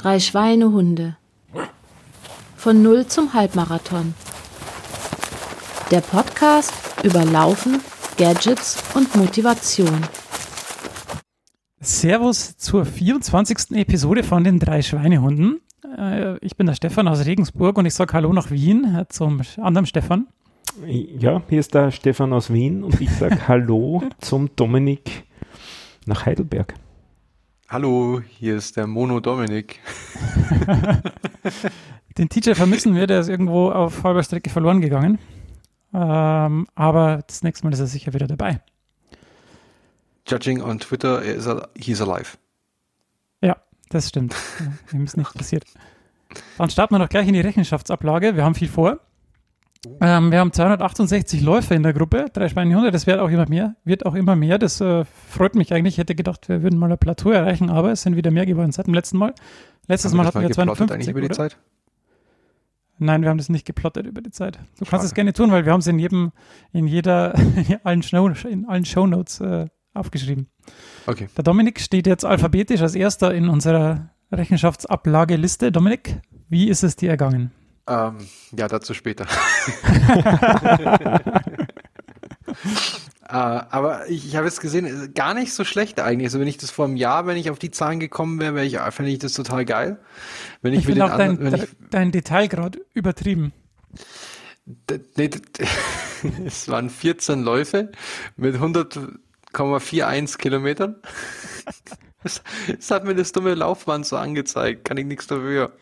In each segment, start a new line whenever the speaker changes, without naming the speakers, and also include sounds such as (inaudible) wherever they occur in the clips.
Drei Schweinehunde. Von Null zum Halbmarathon. Der Podcast über Laufen, Gadgets und Motivation.
Servus zur 24. Episode von den drei Schweinehunden. Äh, Ich bin der Stefan aus Regensburg und ich sage Hallo nach Wien äh, zum anderen Stefan.
Ja, hier ist der Stefan aus Wien und ich sage (laughs) Hallo zum Dominik nach Heidelberg.
Hallo, hier ist der Mono Dominik. (laughs)
Den Teacher vermissen wir, der ist irgendwo auf halber Strecke verloren gegangen. Ähm, aber das nächste Mal ist er sicher wieder dabei.
Judging on Twitter, er ist he's alive.
Ja, das stimmt. Ihm ist nichts passiert. Dann starten wir doch gleich in die Rechenschaftsablage. Wir haben viel vor. Ähm, wir haben 268 Läufer in der Gruppe, drei Schweinehunde, das wird auch immer mehr, wird auch immer mehr. Das äh, freut mich eigentlich. Ich hätte gedacht, wir würden mal ein Plateau erreichen, aber es sind wieder mehr geworden seit dem letzten Mal. Letztes
Haben
Mal hatten wir
geplottet
250
eigentlich über die
oder?
Zeit?
Nein, wir haben das nicht geplottet über die Zeit. Du kannst
Schade.
es gerne tun, weil wir haben es in jedem, in jeder, (laughs) in allen, Show, in allen Shownotes äh, aufgeschrieben.
Okay.
Der Dominik steht jetzt alphabetisch als erster in unserer Rechenschaftsablageliste. Dominik, wie ist es dir ergangen?
Ähm, ja, dazu später. (laughs) äh, aber ich, ich habe jetzt gesehen, äh, gar nicht so schlecht eigentlich. Also wenn ich das vor einem Jahr, wenn ich auf die Zahlen gekommen wäre, wäre ich, fände ich das total geil. Wenn ich,
Ich finde
den
auch dein,
anderen, wenn ich,
dein Detailgrad übertrieben. (laughs)
Es waren 14 Läufe mit 100,41 Kilometern. (laughs) Es hat mir das dumme Laufband so angezeigt, kann ich nichts dafür.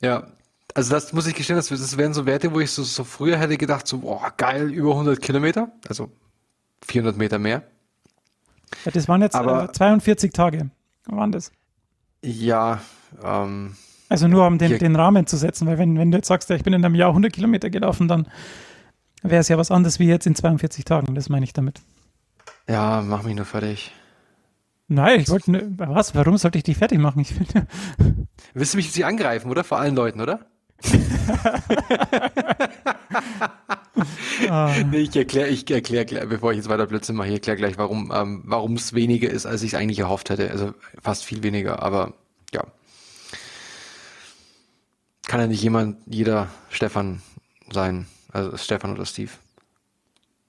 Ja, also das muss ich gestehen, das, das wären so Werte, wo ich so, so früher hätte gedacht, so, boah, geil, über 100 Kilometer, also 400 Meter mehr.
Ja, das waren jetzt
Aber-
äh, 42 Tage. Waren das?
Ja, ähm,
Also nur um den,
Hier-
den Rahmen zu setzen, weil wenn, wenn du jetzt sagst, ja, ich bin in einem Jahr 100 Kilometer gelaufen, dann wäre es ja was anderes wie jetzt in 42 Tagen. Das meine ich damit.
ja, mach mich nur fertig.
Nein, ich wollte, nur- was? Warum sollte ich dich fertig machen? Ich finde,
Willst du mich jetzt nicht angreifen, oder? Vor allen Leuten, oder?
Ah,
Nee, ich erkläre, ich erkläre, bevor ich jetzt weiter Blödsinn mache, ich erkläre gleich, warum ähm, warum es weniger ist, als ich es eigentlich erhofft hätte. Also fast viel weniger, aber ja. Kann ja nicht jemand, jeder Stefan sein. Also Stefan oder Steve.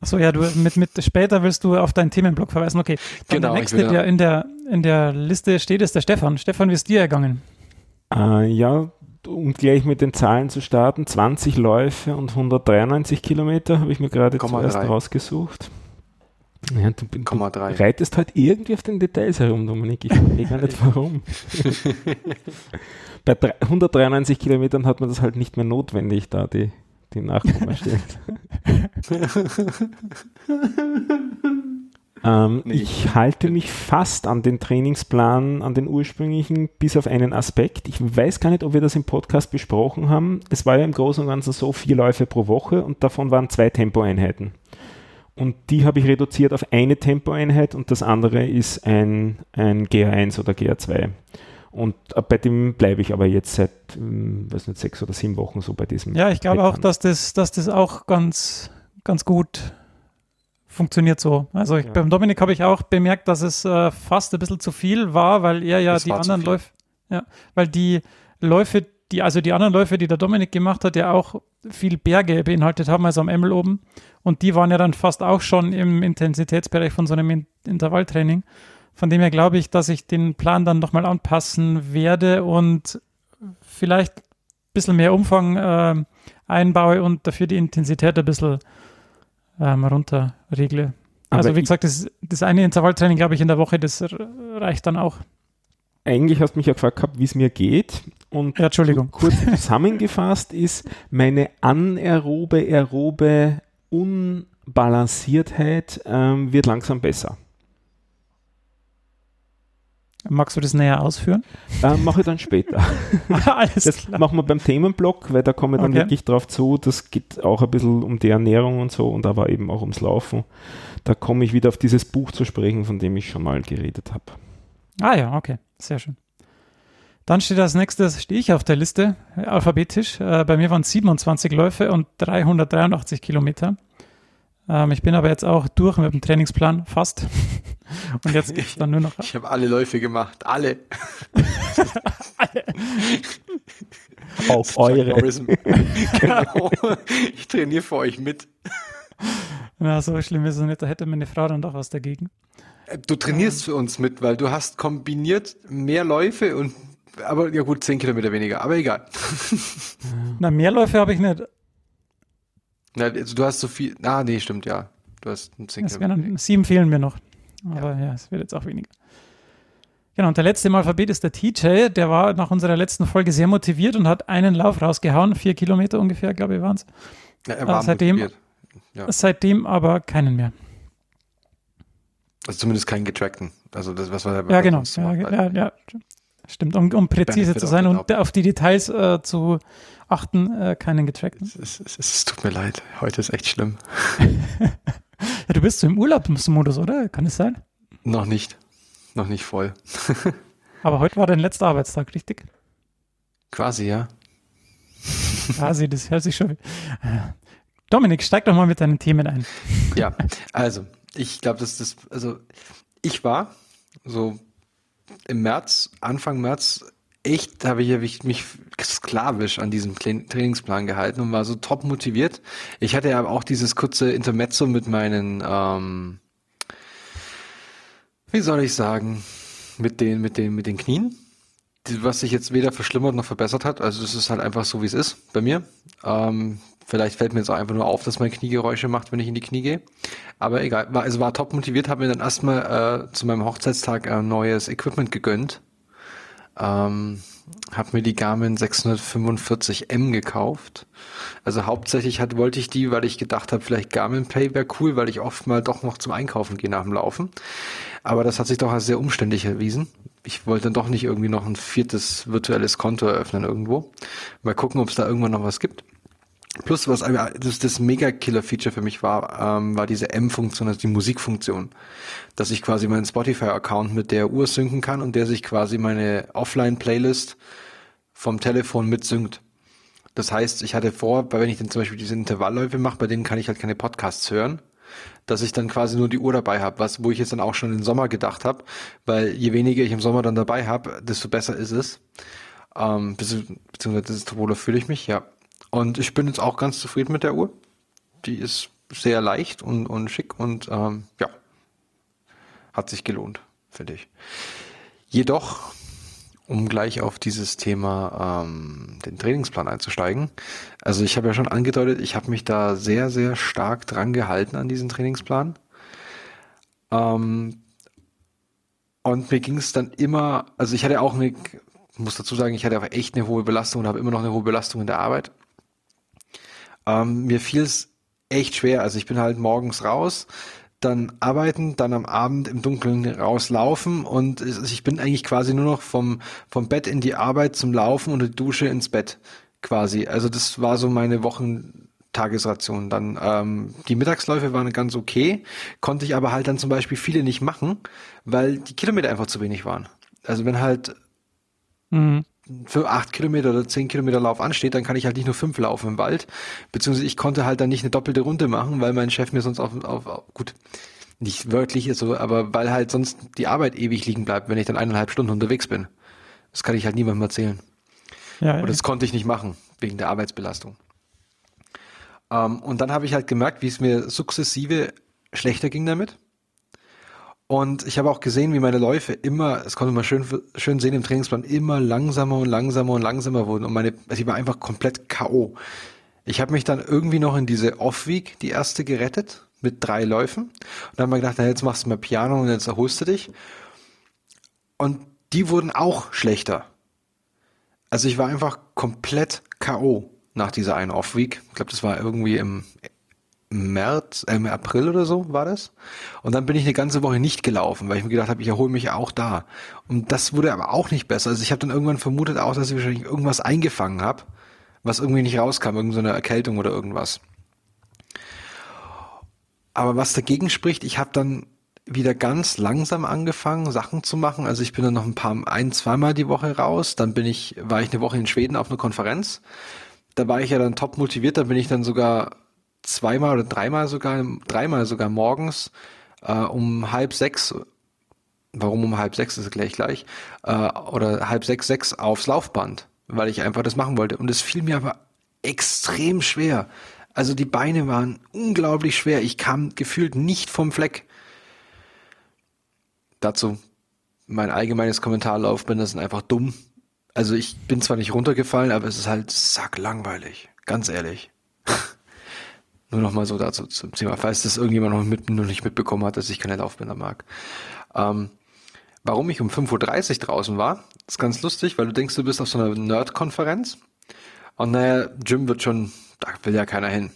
Achso, ja, du mit, mit später willst du auf deinen Themenblock verweisen. Okay. Dann
Genau,
Der nächste, der in der, in der Liste steht, ist der Stefan. Stefan, wie ist dir ergangen?
Äh, ja, um gleich mit den Zahlen zu starten, 20 Läufe und 193 Kilometer habe ich mir gerade zuerst rausgesucht. Ja, du, du reitest halt irgendwie auf den Details herum, Dominik. Ich verstehe gar nicht (laughs) warum. Bei drei- 193 Kilometern hat man das halt nicht mehr notwendig, da die, die Nachnummer steht. (laughs) ähm,
Nee.
Ich halte mich fast an den Trainingsplan, an den ursprünglichen, bis auf einen Aspekt. Ich weiß gar nicht, ob wir das im Podcast besprochen haben. Es war ja im Großen und Ganzen so vier Läufe pro Woche und davon waren zwei Tempoeinheiten. Und die habe ich reduziert auf eine Tempoeinheit und das andere ist ein, ein GR1 oder GR2. Und äh, bei dem bleibe ich aber jetzt seit, ähm, weiß nicht, sechs oder sieben Wochen so bei diesem.
Ja, ich glaube auch,
Pattern.
dass das, dass das auch ganz, ganz gut funktioniert so. Also ich,
Ja.
beim Dominik habe ich auch bemerkt, dass es äh, fast ein bisschen zu viel war, weil er ja
Es
die anderen. Läufe, ja, weil die Läufe, die, also die anderen Läufe, die der Dominik gemacht hat, ja auch viel Berge beinhaltet haben, also am Emmel oben. Und die waren ja dann fast auch schon im Intensitätsbereich von so einem In Intervalltraining. Von dem her glaube ich, dass ich den Plan dann nochmal anpassen werde und vielleicht ein bisschen mehr Umfang ähm, einbaue und dafür die Intensität ein bisschen ähm, runter regle.
Aber
Also wie gesagt, das, das eine Intervalltraining, glaube ich, in der Woche, das reicht dann auch.
Eigentlich hast du mich ja gefragt gehabt, wie es mir geht. Und
Ja, Entschuldigung.
kurz zusammengefasst ist, meine anaerobe, aerobe Unbalanciertheit ähm, wird langsam besser.
Magst du das näher ausführen?
Äh, mache ich dann später. (laughs)
Alles
Das
klar.
machen wir beim Themenblock, weil da komme ich dann
Okay.
wirklich drauf zu. Das geht auch ein bisschen um die Ernährung und so und aber eben auch ums Laufen. Da komme ich wieder auf dieses Buch zu sprechen, von dem ich schon mal geredet habe.
Ah ja, okay, sehr schön. Dann steht als nächstes, stehe ich auf der Liste, alphabetisch. Äh, bei mir waren 27 Läufe und 383 Kilometer. Ähm, ich bin aber jetzt auch durch mit dem Trainingsplan, fast. (laughs) Und jetzt gibt es dann nur noch
Ich habe alle Läufe gemacht, alle. (laughs)
Auf eure. (laughs)
genau. Ich trainiere für euch mit.
Na, so schlimm ist es nicht. Da hätte meine Frau dann doch was dagegen.
Du trainierst für uns mit, weil du hast kombiniert mehr Läufe und aber ja gut, 10 Kilometer weniger, aber egal.
Na, mehr Läufe habe ich nicht.
Na, also du hast so viel. Ah, nee, stimmt, ja. Du hast 10
Es
Kilometer.
werden sieben fehlen mir noch. Aber ja. es wird jetzt auch weniger. Genau, und der letzte im Alphabet ist der TJ. Der war nach unserer letzten Folge sehr motiviert und hat einen Lauf rausgehauen. Vier Kilometer ungefähr, glaube ich, waren es.
Ja, er war
Ah, seitdem-
motiviert. Ja.
Seitdem aber keinen mehr.
Also zumindest keinen getrackten. Also das, was wir
Ja, genau. Ja, ja,
haben.
ja. Stimmt, um, um präzise zu sein und auf die Details äh, zu achten, äh, keinen getrackten.
Es, es, es, tut mir leid. Heute ist echt schlimm. (laughs)
Ja, du bist so im Urlaubsmodus, oder? Kann es sein?
Noch nicht. Noch nicht voll. (laughs)
Aber heute war dein letzter Arbeitstag, richtig?
Quasi, ja.
Quasi, das hört sich schon. (laughs) Dominik, steig doch mal mit deinen Themen ein.
Ja, also, ich glaube, dass das, also, ich war so im März, Anfang März, echt, habe ich mich sklavisch an diesem Tra- Trainingsplan gehalten und war so top motiviert. Ich hatte ja auch dieses kurze Intermezzo mit meinen, ähm, wie soll ich sagen, mit den, mit den, mit den Knien, was sich jetzt weder verschlimmert noch verbessert hat. Also es ist halt einfach so, wie es ist bei mir. Ähm, vielleicht fällt mir jetzt auch einfach nur auf, dass mein Knie Geräusche macht, wenn ich in die Knie gehe. Aber egal, war, also war top motiviert, habe mir dann erstmal äh, zu meinem Hochzeitstag ein neues Equipment gegönnt. Ähm, habe mir die Garmin 645M gekauft. Also hauptsächlich hat, wollte ich die, weil ich gedacht habe, vielleicht Garmin Pay wäre cool, weil ich oft mal doch noch zum Einkaufen gehe nach dem Laufen. Aber das hat sich doch als sehr umständlich erwiesen. Ich wollte dann doch nicht irgendwie noch ein viertes virtuelles Konto eröffnen irgendwo. Mal gucken, ob es da irgendwann noch was gibt. Plus, was das, das Mega-Killer-Feature für mich war, ähm, war diese M-Funktion, also die Musikfunktion. Dass ich quasi meinen Spotify-Account mit der Uhr synken kann und der sich quasi meine Offline-Playlist vom Telefon mitsynkt. Das heißt, ich hatte vor, wenn ich dann zum Beispiel diese Intervallläufe mache, bei denen kann ich halt keine Podcasts hören, dass ich dann quasi nur die Uhr dabei habe, was wo ich jetzt dann auch schon im Sommer gedacht habe, weil je weniger ich im Sommer dann dabei habe, desto besser ist es. Ähm, bezieh- beziehungsweise desto wohler fühle ich mich, ja. Und ich bin jetzt auch ganz zufrieden mit der Uhr. Die ist sehr leicht und, und schick und ähm, ja, hat sich gelohnt, finde ich. Jedoch, um gleich auf dieses Thema ähm, den Trainingsplan einzusteigen. Also ich habe ja schon angedeutet, ich habe mich da sehr, sehr stark dran gehalten an diesen Trainingsplan. Ähm, und mir ging es dann immer, also ich hatte auch eine, muss dazu sagen, ich hatte auch echt eine hohe Belastung und habe immer noch eine hohe Belastung in der Arbeit. Ähm, mir fiel es echt schwer. Also ich bin halt morgens raus, dann arbeiten, dann am Abend im Dunkeln rauslaufen und ich bin eigentlich quasi nur noch vom, vom Bett in die Arbeit zum Laufen und die Dusche ins Bett quasi. Also das war so meine Wochentagesration. Dann ähm, die Mittagsläufe waren ganz okay, konnte ich aber halt dann zum Beispiel viele nicht machen, weil die Kilometer einfach zu wenig waren. Also wenn halt
Mhm.
Für acht Kilometer oder zehn Kilometer Lauf ansteht, dann kann ich halt nicht nur fünf laufen im Wald. Beziehungsweise ich konnte halt dann nicht eine doppelte Runde machen, weil mein Chef mir sonst auf, auf, auf gut, nicht wörtlich ist so, aber weil halt sonst die Arbeit ewig liegen bleibt, wenn ich dann eineinhalb Stunden unterwegs bin. Das kann ich halt niemandem erzählen.
Ja,
Und das konnte ich nicht machen, wegen der Arbeitsbelastung. Ähm, und dann habe ich halt gemerkt, wie es mir sukzessive schlechter ging damit. Und ich habe auch gesehen, wie meine Läufe immer, das konnte man schön, schön sehen im Trainingsplan, immer langsamer und langsamer und langsamer wurden. Und meine, also ich war einfach komplett K.O. Ich habe mich dann irgendwie noch in diese Off-Week, die erste, gerettet, mit drei Läufen. Und dann haben wir gedacht, na, jetzt machst du mal Piano und jetzt erholst du dich. Und die wurden auch schlechter. Also ich war einfach komplett K.O. nach dieser einen Off-Week. Ich glaube, das war irgendwie im März, äh, im April oder so war das. Und dann bin ich eine ganze Woche nicht gelaufen, weil ich mir gedacht habe, ich erhole mich auch da. Und das wurde aber auch nicht besser. Also ich habe dann irgendwann vermutet auch, dass ich wahrscheinlich irgendwas eingefangen habe, was irgendwie nicht rauskam, irgendeine so Erkältung oder irgendwas. Aber was dagegen spricht, ich habe dann wieder ganz langsam angefangen, Sachen zu machen. Also ich bin dann noch ein paar, ein, zweimal die Woche raus. Dann bin ich, war ich eine Woche in Schweden auf einer Konferenz. Da war ich ja dann top motiviert. Da bin ich dann sogar zweimal oder dreimal sogar, dreimal sogar morgens äh, um halb sechs warum um halb sechs, ist gleich gleich, äh, oder halb sechs, sechs aufs Laufband, weil ich einfach das machen wollte. Und es fiel mir aber extrem schwer. Also die Beine waren unglaublich schwer. Ich kam gefühlt nicht vom Fleck. Dazu mein allgemeines Kommentarlaufband, das sind einfach dumm. Also ich bin zwar nicht runtergefallen, aber es ist halt sacklangweilig. Ganz ehrlich. (laughs) Nur noch mal so dazu zum Thema, falls das irgendjemand noch, mit, noch nicht mitbekommen hat, dass ich keine Laufbänder mag. Ähm, warum ich um 5.30 Uhr draußen war, ist ganz lustig, weil du denkst, du bist auf so einer Nerd-Konferenz und naja, Gym wird schon, da will ja keiner hin.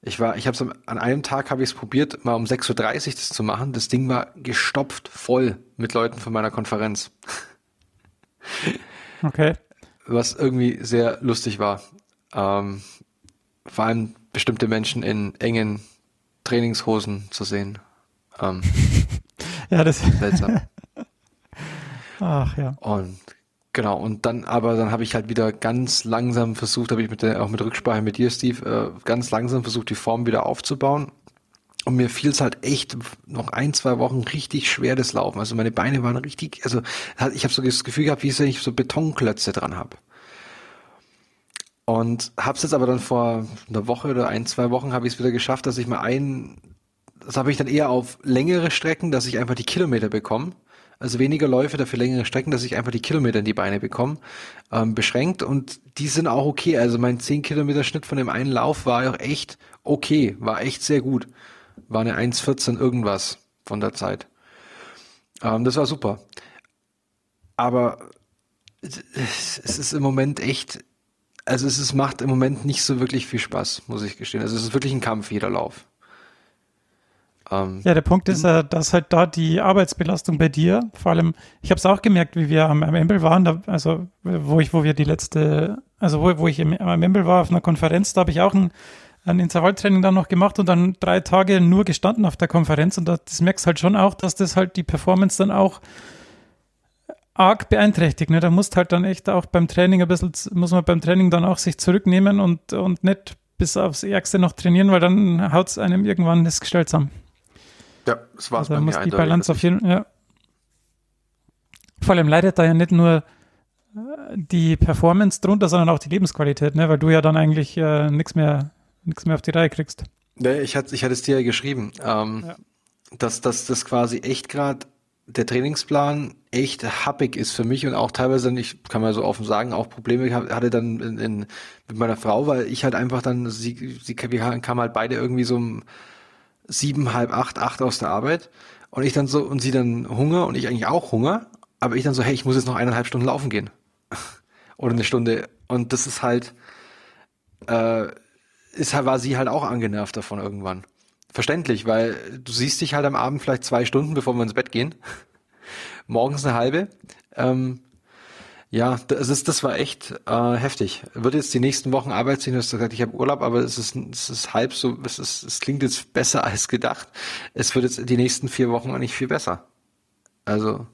Ich war, ich habe es an einem Tag habe ich es probiert, mal um 6.30 Uhr das zu machen. Das Ding war gestopft voll mit Leuten von meiner Konferenz.
Okay.
Was irgendwie sehr lustig war. Ähm, vor allem bestimmte Menschen in engen Trainingshosen zu sehen. Ähm, (laughs)
ja, das
seltsam. (laughs)
Ach ja.
Und genau, und dann aber dann habe ich halt wieder ganz langsam versucht, habe ich mit der, auch mit Rücksprache mit dir, Steve, äh, ganz langsam versucht, die Form wieder aufzubauen. Und mir fiel es halt echt noch ein, zwei Wochen richtig schwer, das Laufen. Also meine Beine waren richtig, also ich habe so das Gefühl gehabt, wie wenn ich so Betonklötze dran habe. Und habe es jetzt aber dann vor einer Woche oder ein, zwei Wochen habe ich es wieder geschafft, dass ich mal ein, das habe ich dann eher auf längere Strecken, dass ich einfach die Kilometer bekomme. Also weniger Läufe, dafür längere Strecken, dass ich einfach die Kilometer in die Beine bekomme, ähm, beschränkt. Und die sind auch okay. Also mein 10 Kilometer Schnitt von dem einen Lauf war auch echt okay, war echt sehr gut. War eine 1,14 irgendwas von der Zeit. Ähm, das war super. Aber es ist im Moment echt also es ist, macht im Moment nicht so wirklich viel Spaß, muss ich gestehen. Also es ist wirklich ein Kampf, jeder Lauf.
Ähm, ja, der Punkt ist, äh, dass halt da die Arbeitsbelastung bei dir, vor allem, ich habe es auch gemerkt, wie wir am, am Embel waren, da, also wo ich, wo wir die letzte, also wo, wo ich im, am Embel war auf einer Konferenz, da habe ich auch ein, ein Intervalltraining dann noch gemacht und dann drei Tage nur gestanden auf der Konferenz und das, das merkst halt schon auch, dass das halt die Performance dann auch arg beeinträchtigt. Ne? Da musst halt dann echt auch beim Training ein bisschen, muss man beim Training dann auch sich zurücknehmen und, und nicht bis aufs Ärgste noch trainieren, weil dann haut es einem irgendwann das Gestell zusammen.
Ja, das war es
also, bei muss die Balance auf jeden ja. Vor allem leidet da ja nicht nur äh, die Performance drunter, sondern auch die Lebensqualität, ne? weil du ja dann eigentlich äh, nichts mehr, mehr auf die Reihe kriegst.
Nee, ich hatte, ich hatte es dir ja geschrieben, ähm, ja. dass, dass das quasi echt gerade der Trainingsplan echt happig ist für mich und auch teilweise, ich kann mal so offen sagen, auch Probleme hatte dann in, in, mit meiner Frau, weil ich halt einfach dann, sie, sie wir kamen halt beide irgendwie so um sieben, halb acht, acht aus der Arbeit und ich dann so, und sie dann Hunger und ich eigentlich auch Hunger, aber ich dann so, hey, ich muss jetzt noch eineinhalb Stunden laufen gehen. (laughs) Oder eine Stunde. Und das ist halt, äh, ist, war sie halt auch angenervt davon irgendwann verständlich, weil du siehst dich halt am Abend vielleicht zwei Stunden, bevor wir ins Bett gehen. Morgens eine halbe. Ähm, ja, das, ist, das war echt äh, heftig. Wird jetzt die nächsten Wochen arbeiten, du hast gesagt, ich habe Urlaub, aber es ist, es ist halb so, es, ist, es klingt jetzt besser (laughs) als gedacht. Es wird jetzt die nächsten vier Wochen eigentlich viel besser. Also,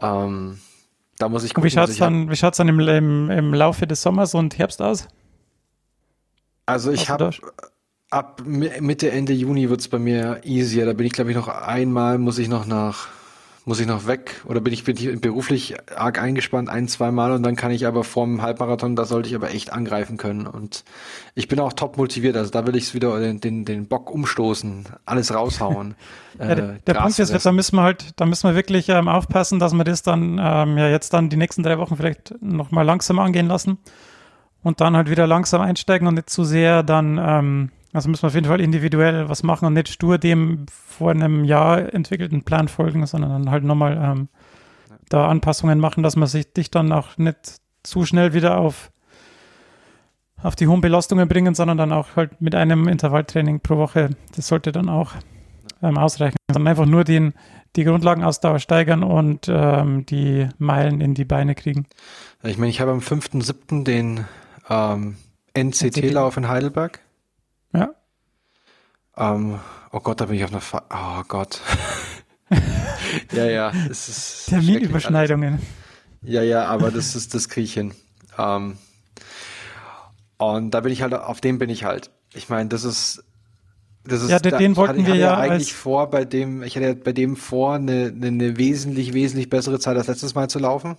ähm, da muss ich
gucken. Wie schaut's dann, wie schaut's dann im, im, im Laufe des Sommers und Herbst aus?
Also ich habe ab Mitte, Ende Juni wird's bei mir easier. Da bin ich, glaube ich, noch einmal, muss ich noch nach, muss ich noch weg oder bin ich, bin ich beruflich arg eingespannt, ein, zwei Mal und dann kann ich aber vorm Halbmarathon, da sollte ich aber echt angreifen können. Und ich bin auch top motiviert, also da will ich wieder den, den, den Bock umstoßen, alles raushauen. (laughs)
ja, der, äh, der Punkt ist, da müssen wir halt, da müssen wir wirklich ähm, aufpassen, dass wir das dann ähm, ja jetzt dann die nächsten drei Wochen vielleicht nochmal langsam angehen lassen und dann halt wieder langsam einsteigen und nicht zu sehr dann ähm, also müssen wir auf jeden Fall individuell was machen und nicht stur dem vor einem Jahr entwickelten Plan folgen, sondern dann halt nochmal ähm, da Anpassungen machen, dass man sich dich dann auch nicht zu schnell wieder auf, auf die hohen Belastungen bringen, sondern dann auch halt mit einem Intervalltraining pro Woche, das sollte dann auch ähm, ausreichen. Sondern einfach nur den, die Grundlagenausdauer steigern und ähm, die Meilen in die Beine kriegen.
Ich meine, ich habe am 5.7. den ähm, NCT-Lauf in Heidelberg. Ähm, oh Gott, da bin ich auf einer Fa Oh Gott. (laughs) ja, ja, es ist.
Terminüberschneidungen.
Ja, ja, aber das ist das Griechen. Ähm, und da bin ich halt, auf dem bin ich halt. Ich meine, das ist Das ist,
Ja, den-
da-
den
ich
wollten
hatte, ich
wir ja
eigentlich vor, bei dem, ich hatte ja bei dem vor, eine, eine, eine wesentlich, wesentlich bessere Zeit als letztes Mal zu laufen.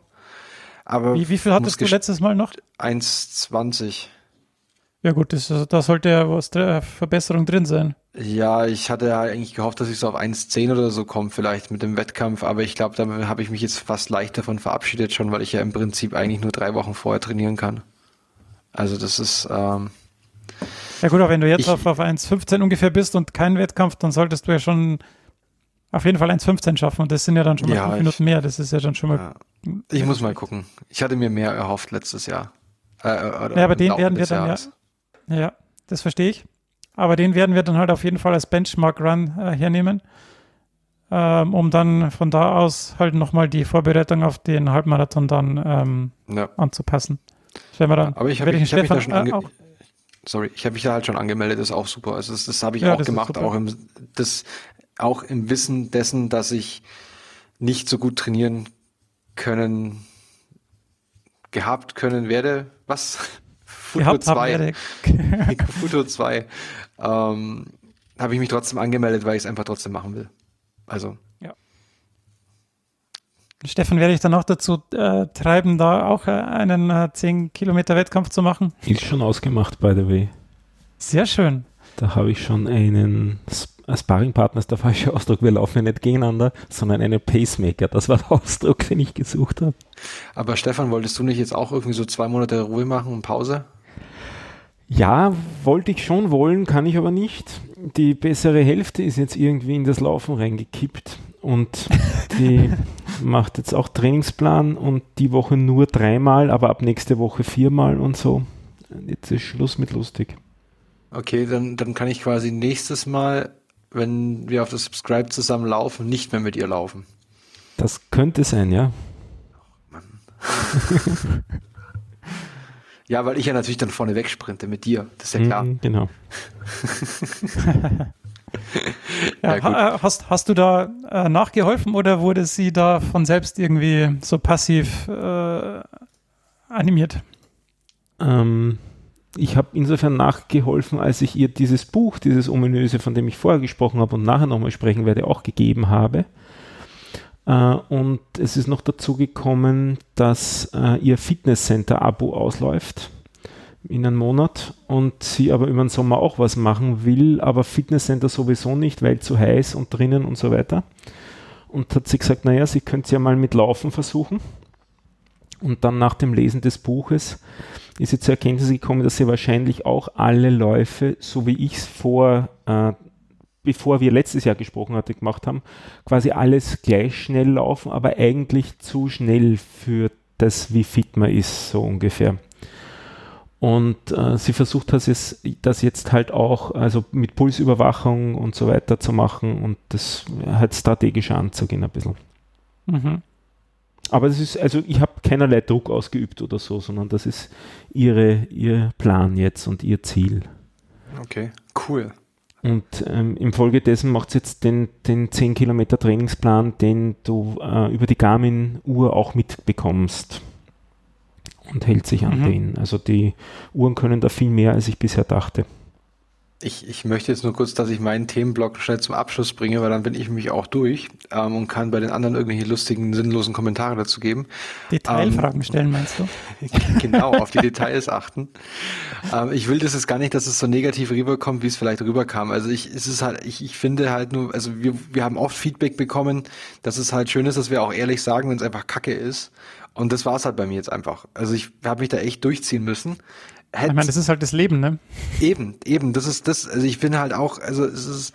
Aber
Wie, wie viel hattest du letztes Mal noch?
1,20.
Ja gut, das, da sollte ja was Verbesserung drin sein.
Ja, ich hatte ja eigentlich gehofft, dass ich so auf 1,10 oder so komme, vielleicht mit dem Wettkampf, aber ich glaube, da habe ich mich jetzt fast leicht davon verabschiedet schon, weil ich ja im Prinzip eigentlich nur drei Wochen vorher trainieren kann. Also das ist, ähm,
Ja gut, aber wenn du jetzt
Ich-
auf, auf 1,15 ungefähr bist und keinen Wettkampf, dann solltest du ja schon auf jeden Fall 1,15 schaffen und das sind ja dann schon mal
Ja,
fünf
ich-
Minuten mehr. Das ist ja dann schon mal.
ja. ich muss mal gucken. Ich hatte mir mehr erhofft letztes Jahr. Äh, oder
Ja, aber den werden wir dann ja-
Jahres.
Ja, das verstehe ich. Aber den werden wir dann halt auf jeden Fall als Benchmark-Run äh, hernehmen, ähm, um dann von da aus halt nochmal die Vorbereitung auf den Halbmarathon dann ähm,
Ja.
anzupassen. Werden wir dann.
Aber ich habe
werde
ich, ich hab mich da schon
äh,
ange
auch,
Sorry, ich habe mich da halt schon angemeldet, das ist auch super. Also das, das habe ich
Ja,
auch gemacht, auch im das auch im Wissen dessen, dass ich nicht so gut trainieren können gehabt können werde. Was? (laughs)
Haben
2.
werde. (laughs)
Futur 2. Ähm, habe ich mich trotzdem angemeldet, weil ich es einfach trotzdem machen will. Also,
Stefan werde ich dann auch dazu äh, treiben, da auch äh, einen äh, 10 Kilometer Wettkampf zu machen.
Ist schon ausgemacht, by the way.
Sehr schön.
Da habe ich schon einen Sp- Sparringpartner, ist der falsche (laughs) Ausdruck. Wir laufen ja nicht gegeneinander, sondern einen Pacemaker. Das war der (laughs) Ausdruck, den ich gesucht habe.
aber Stefan, wolltest du nicht jetzt auch irgendwie so zwei Monate Ruhe machen und Pause?
Ja, wollte ich schon wollen, kann ich aber nicht. Die bessere Hälfte ist jetzt irgendwie in das Laufen reingekippt und die (laughs) macht jetzt auch Trainingsplan und die Woche nur dreimal, aber ab nächste Woche viermal und so. Jetzt ist Schluss mit lustig.
Okay, dann, dann kann ich quasi nächstes Mal, wenn wir auf das Subscribe zusammen laufen, nicht mehr mit ihr laufen.
Das könnte sein, ja. (laughs)
Ja, weil ich ja natürlich dann vorne wegsprinte mit dir. Das ist ja klar.
Mhm, genau. (laughs)
Ja,
Ja,
äh, hast, hast du da äh, nachgeholfen oder wurde sie da von selbst irgendwie so passiv äh, animiert?
Ähm, ich habe insofern nachgeholfen, als ich ihr dieses Buch, dieses ominöse, von dem ich vorher gesprochen habe und nachher nochmal sprechen werde, auch gegeben habe. Äh, und es ist noch dazu gekommen, dass äh, ihr Fitnesscenter-Abo ausläuft in einem Monat und sie aber über den Sommer auch was machen will, aber Fitnesscenter sowieso nicht, weil zu heiß und drinnen und so weiter. Und hat sie gesagt, naja, sie könnte es ja mal mit Laufen versuchen. Und dann nach dem Lesen des Buches ist sie zur Erkenntnis gekommen, dass sie wahrscheinlich auch alle Läufe, so wie ich es vor, äh, bevor wir letztes Jahr gesprochen hatte, gemacht haben, quasi alles gleich schnell laufen, aber eigentlich zu schnell für das, wie fit man ist, so ungefähr. Und äh, sie versucht das jetzt, das jetzt halt auch, also mit Pulsüberwachung und so weiter zu machen und das halt strategischer anzugehen ein bisschen.
Mhm.
Aber das ist, also ich habe keinerlei Druck ausgeübt oder so, sondern das ist ihre, ihr Plan jetzt und ihr Ziel.
Okay, cool.
Und ähm, infolgedessen macht sie jetzt den, den 10 Kilometer Trainingsplan, den du äh, über die Garmin-Uhr auch mitbekommst. Und hält sich an
Mhm.
den. Also die Uhren können da viel mehr, als ich bisher dachte.
Ich, ich möchte jetzt nur kurz, dass ich meinen Themenblock schnell zum Abschluss bringe, weil dann bin ich mich auch durch ähm, und kann bei den anderen irgendwelche lustigen, sinnlosen Kommentare dazu geben.
Detailfragen stellen, meinst du? (laughs)
genau, auf die Details achten. Ähm, ich will das jetzt gar nicht, dass es so negativ rüberkommt, wie es vielleicht rüberkam. Also ich, es ist halt, ich, ich finde halt nur, also wir, wir haben oft Feedback bekommen, dass es halt schön ist, dass wir auch ehrlich sagen, wenn es einfach Kacke ist. Und das war es halt bei mir jetzt einfach. Also ich habe mich da echt durchziehen müssen.
Ich
Hätt-
meine, das ist halt das Leben, ne?
Eben, eben, das ist das, also ich bin halt auch, also es ist,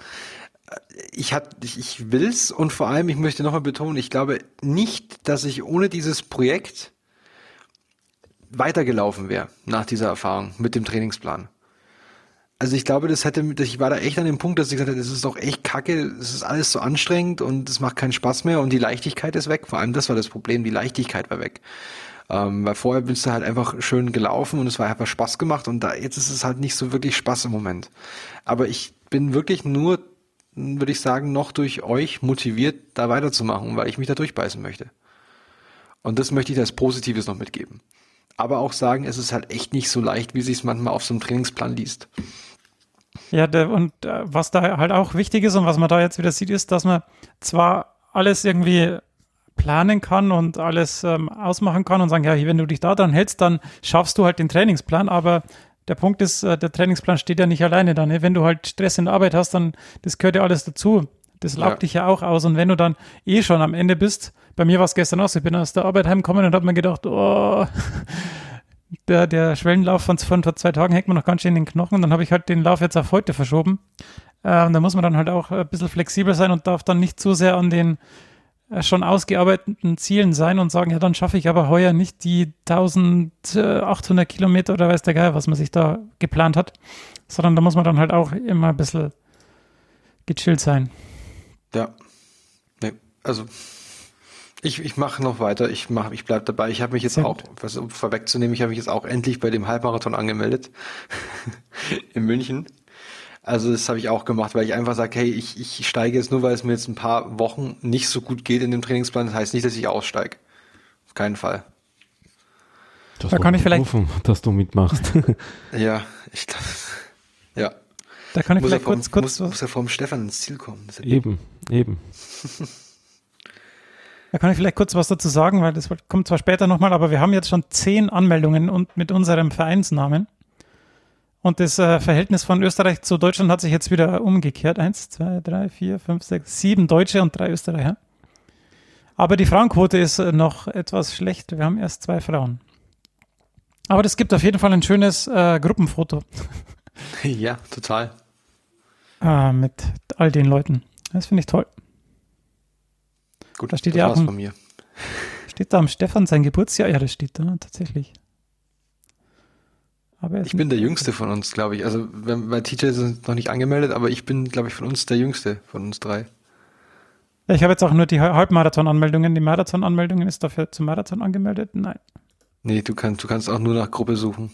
ich hat, ich, ich will's und vor allem, ich möchte nochmal betonen, ich glaube nicht, dass ich ohne dieses Projekt weitergelaufen wäre nach dieser Erfahrung mit dem Trainingsplan. Also ich glaube, das hätte, ich war da echt an dem Punkt, dass ich gesagt habe, das ist doch echt kacke, es ist alles so anstrengend und es macht keinen Spaß mehr und die Leichtigkeit ist weg. Vor allem das war das Problem, die Leichtigkeit war weg. Ähm, weil vorher bist du halt einfach schön gelaufen und es war einfach Spaß gemacht und da jetzt ist es halt nicht so wirklich Spaß im Moment. Aber ich bin wirklich nur, würde ich sagen, noch durch euch motiviert, da weiterzumachen, weil ich mich da durchbeißen möchte. Und das möchte ich als Positives noch mitgeben. Aber auch sagen, es ist halt echt nicht so leicht, wie sich es manchmal auf so einem Trainingsplan liest.
Ja, und äh, was da halt auch wichtig ist und was man da jetzt wieder sieht, ist, dass man zwar alles irgendwie planen kann und alles ähm, ausmachen kann und sagen, ja, wenn du dich da dran hältst, dann schaffst du halt den Trainingsplan, aber der Punkt ist, äh, der Trainingsplan steht ja nicht alleine da. Ne? Wenn du halt Stress in der Arbeit hast, dann das gehört ja alles dazu. Das laugt ja. dich ja auch aus. Und wenn du dann eh schon am Ende bist, bei mir war es gestern auch so, ich bin aus der Arbeit heimgekommen und habe mir gedacht, oh, (laughs) der, der Schwellenlauf von, von vor zwei Tagen hängt mir noch ganz schön in den Knochen. Und dann habe ich halt den Lauf jetzt auf heute verschoben. Ähm, da muss man dann halt auch ein bisschen flexibel sein und darf dann nicht zu sehr an den schon ausgearbeiteten Zielen sein und sagen, ja, dann schaffe ich aber heuer nicht die 1800 Kilometer oder weiß der Geil, was man sich da geplant hat, sondern da muss man dann halt auch immer ein bisschen gechillt sein.
Ja. Nee, also ich, ich mache noch weiter, ich mach, ich bleibe dabei. Ich habe mich jetzt Sehr auch, was, um vorwegzunehmen, ich habe mich jetzt auch endlich bei dem Halbmarathon angemeldet (laughs) in München. Also das habe ich auch gemacht, weil ich einfach sage, hey, ich, ich steige jetzt nur, weil es mir jetzt ein paar Wochen nicht so gut geht in dem Trainingsplan. Das heißt nicht, dass ich aussteige. Auf keinen Fall.
Das da kann ich vielleicht, rufen, (laughs) dass du mitmachst. (laughs)
ja, ich (laughs) ja.
Da kann ich muss vielleicht
vom,
kurz, kurz
muss, muss er vom Stefan ins Ziel kommen.
Eben, eben.
Da kann ich vielleicht kurz was dazu sagen, weil das kommt zwar später nochmal, aber wir haben jetzt schon zehn Anmeldungen und mit unserem Vereinsnamen. Und das äh, Verhältnis von Österreich zu Deutschland hat sich jetzt wieder umgekehrt. Eins, zwei, drei, vier, fünf, sechs, sieben Deutsche und drei Österreicher. Aber die Frauenquote ist noch etwas schlecht. Wir haben erst zwei Frauen. Aber das gibt auf jeden Fall ein schönes äh, Gruppenfoto. (laughs)
Ja, total.
Äh, mit all den Leuten. Das finde ich toll.
Gut,
da steht ja auch. Ein,
von mir.
Steht da am Stefan sein Geburtsjahr? Ja, das steht da tatsächlich.
Ich bin der Jüngste von uns, glaube ich. Also, bei TJ sind noch nicht angemeldet, aber ich bin, glaube ich, von uns der Jüngste von uns drei.
Ja, ich habe jetzt auch nur die Halbmarathon-Anmeldungen. Die Marathon-Anmeldungen ist dafür zum Marathon angemeldet? Nein.
Nee, du kannst, du kannst auch nur nach Gruppe suchen.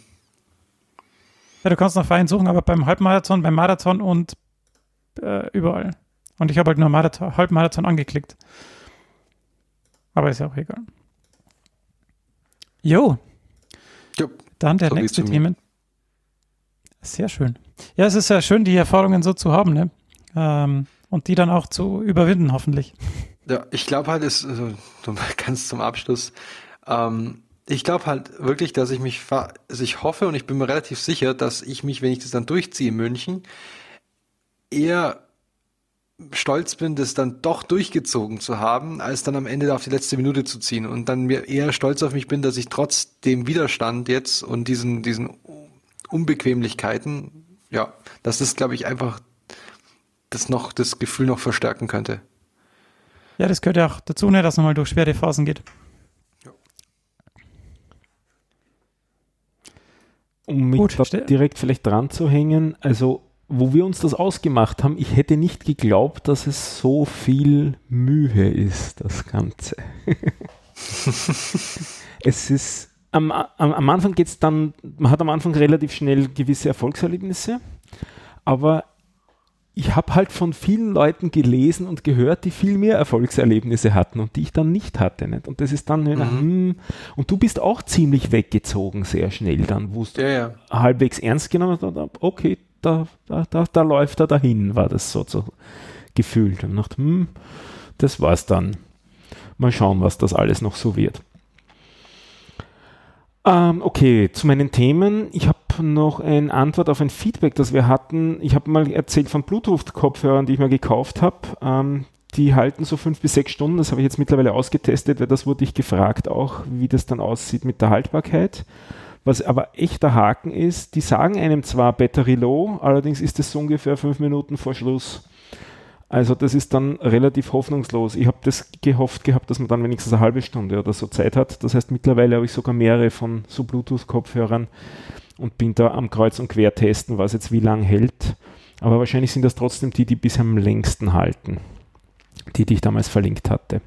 Ja, du kannst nach Verein suchen, aber beim Halbmarathon, beim Marathon und äh, überall. Und ich habe halt nur Marathon, Halbmarathon angeklickt. Aber ist ja auch egal. Jo. jo. Dann der so nächste Thema. Sehr schön. Ja, es ist ja schön, die Erfahrungen so zu haben, ne? Ähm, und die dann auch zu überwinden, hoffentlich.
Ja, ich glaube halt, ist also, (laughs) ganz zum Abschluss. Ähm, ich glaube halt wirklich, dass ich mich, also ich hoffe und ich bin mir relativ sicher, dass ich mich, wenn ich das dann durchziehe in München, eher stolz bin, das dann doch durchgezogen zu haben, als dann am Ende auf die letzte Minute zu ziehen und dann mir eher stolz auf mich bin, dass ich trotz dem Widerstand jetzt und diesen, diesen Unbequemlichkeiten, ja, dass das, glaube ich, einfach das noch, das Gefühl noch verstärken könnte.
Ja, das gehört ja auch dazu, ne, dass man mal durch schwere Phasen geht.
Um mich Gut, direkt vielleicht dran zu hängen, also wo wir uns das ausgemacht haben, ich hätte nicht geglaubt, dass es so viel Mühe ist, das Ganze. (laughs) es ist, am, am, am Anfang geht es dann, man hat am Anfang relativ schnell gewisse Erfolgserlebnisse, aber ich habe halt von vielen Leuten gelesen und gehört, die viel mehr Erfolgserlebnisse hatten und die ich dann nicht hatte. Nicht? Und das ist dann, mhm. hm, und du bist auch ziemlich weggezogen sehr schnell dann, wo du ja, ja. halbwegs ernst genommen hast, okay, da, da, da, da läuft er dahin, war das so, so gefühlt. Und dachte, hm, das war's dann. Mal schauen, was das alles noch so wird. Ähm, okay, zu meinen Themen. Ich habe noch eine Antwort auf ein Feedback, das wir hatten. Ich habe mal erzählt von Bluetooth-Kopfhörern, die ich mir gekauft habe. Ähm, die halten so fünf bis sechs Stunden. Das habe ich jetzt mittlerweile ausgetestet, weil das wurde ich gefragt auch, wie das dann aussieht mit der Haltbarkeit. Was aber echter Haken ist, die sagen einem zwar Battery Low, allerdings ist es so ungefähr fünf Minuten vor Schluss. Also das ist dann relativ hoffnungslos. Ich habe das gehofft gehabt, dass man dann wenigstens eine halbe Stunde oder so Zeit hat. Das heißt, mittlerweile habe ich sogar mehrere von so Bluetooth-Kopfhörern und bin da am Kreuz und Quer testen, was jetzt wie lang hält. Aber wahrscheinlich sind das trotzdem die, die bisher am längsten halten, die, die ich damals verlinkt hatte.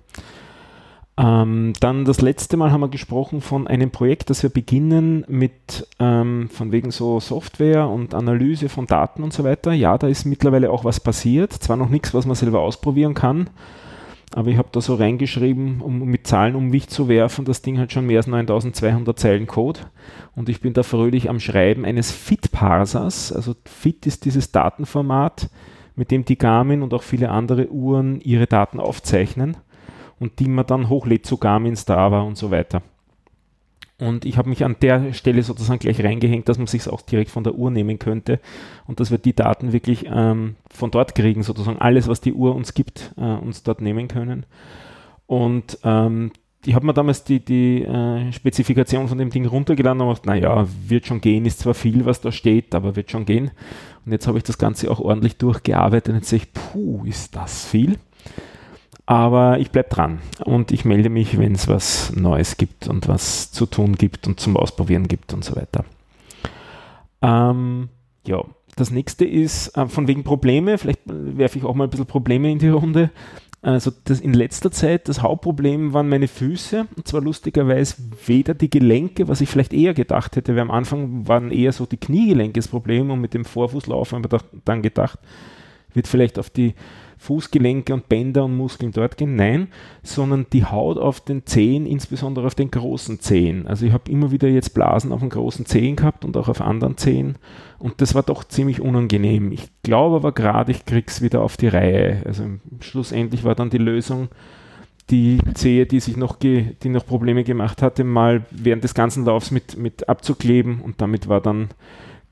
Ähm, dann das letzte Mal haben wir gesprochen von einem Projekt, das wir beginnen mit ähm, von wegen so Software und Analyse von Daten und so weiter. Ja, da ist mittlerweile auch was passiert. Zwar noch nichts, was man selber ausprobieren kann, aber ich habe da so reingeschrieben, um mit Zahlen um mich zu werfen, das Ding hat schon mehr als 9200 Zeilen Code und ich bin da fröhlich am Schreiben eines FIT-Parsers. Also FIT ist dieses Datenformat, mit dem die Garmin und auch viele andere Uhren ihre Daten aufzeichnen und die man dann hochlädt zu Garmin, Strava und so weiter. Und ich habe mich an der Stelle sozusagen gleich reingehängt, dass man sich auch direkt von der Uhr nehmen könnte und dass wir die Daten wirklich ähm, von dort kriegen, sozusagen alles, was die Uhr uns gibt, äh, uns dort nehmen können. Und ähm, ich habe mir damals die, die äh, Spezifikation von dem Ding runtergeladen und gedacht, naja, wird schon gehen, ist zwar viel, was da steht, aber wird schon gehen. Und jetzt habe ich das Ganze auch ordentlich durchgearbeitet und jetzt sehe ich, puh, ist das viel. Aber ich bleibe dran und ich melde mich, wenn es was Neues gibt und was zu tun gibt und zum Ausprobieren gibt und so weiter. Ähm, ja, das nächste ist äh, von wegen Probleme. Vielleicht werfe ich auch mal ein bisschen Probleme in die Runde. Also das in letzter Zeit das Hauptproblem waren meine Füße und zwar lustigerweise weder die Gelenke, was ich vielleicht eher gedacht hätte, weil am Anfang waren eher so die Kniegelenke das Problem und mit dem Vorfußlaufen habe ich dann gedacht, wird vielleicht auf die Fußgelenke und Bänder und Muskeln dort gehen, nein, sondern die Haut auf den Zehen, insbesondere auf den großen Zehen. Also ich habe immer wieder jetzt Blasen auf den großen Zehen gehabt und auch auf anderen Zehen und das war doch ziemlich unangenehm. Ich glaube aber gerade, ich krieg's wieder auf die Reihe. Also schlussendlich war dann die Lösung, die Zehe, die sich noch, die noch Probleme gemacht hatte, mal während des ganzen Laufs mit, mit abzukleben und damit war dann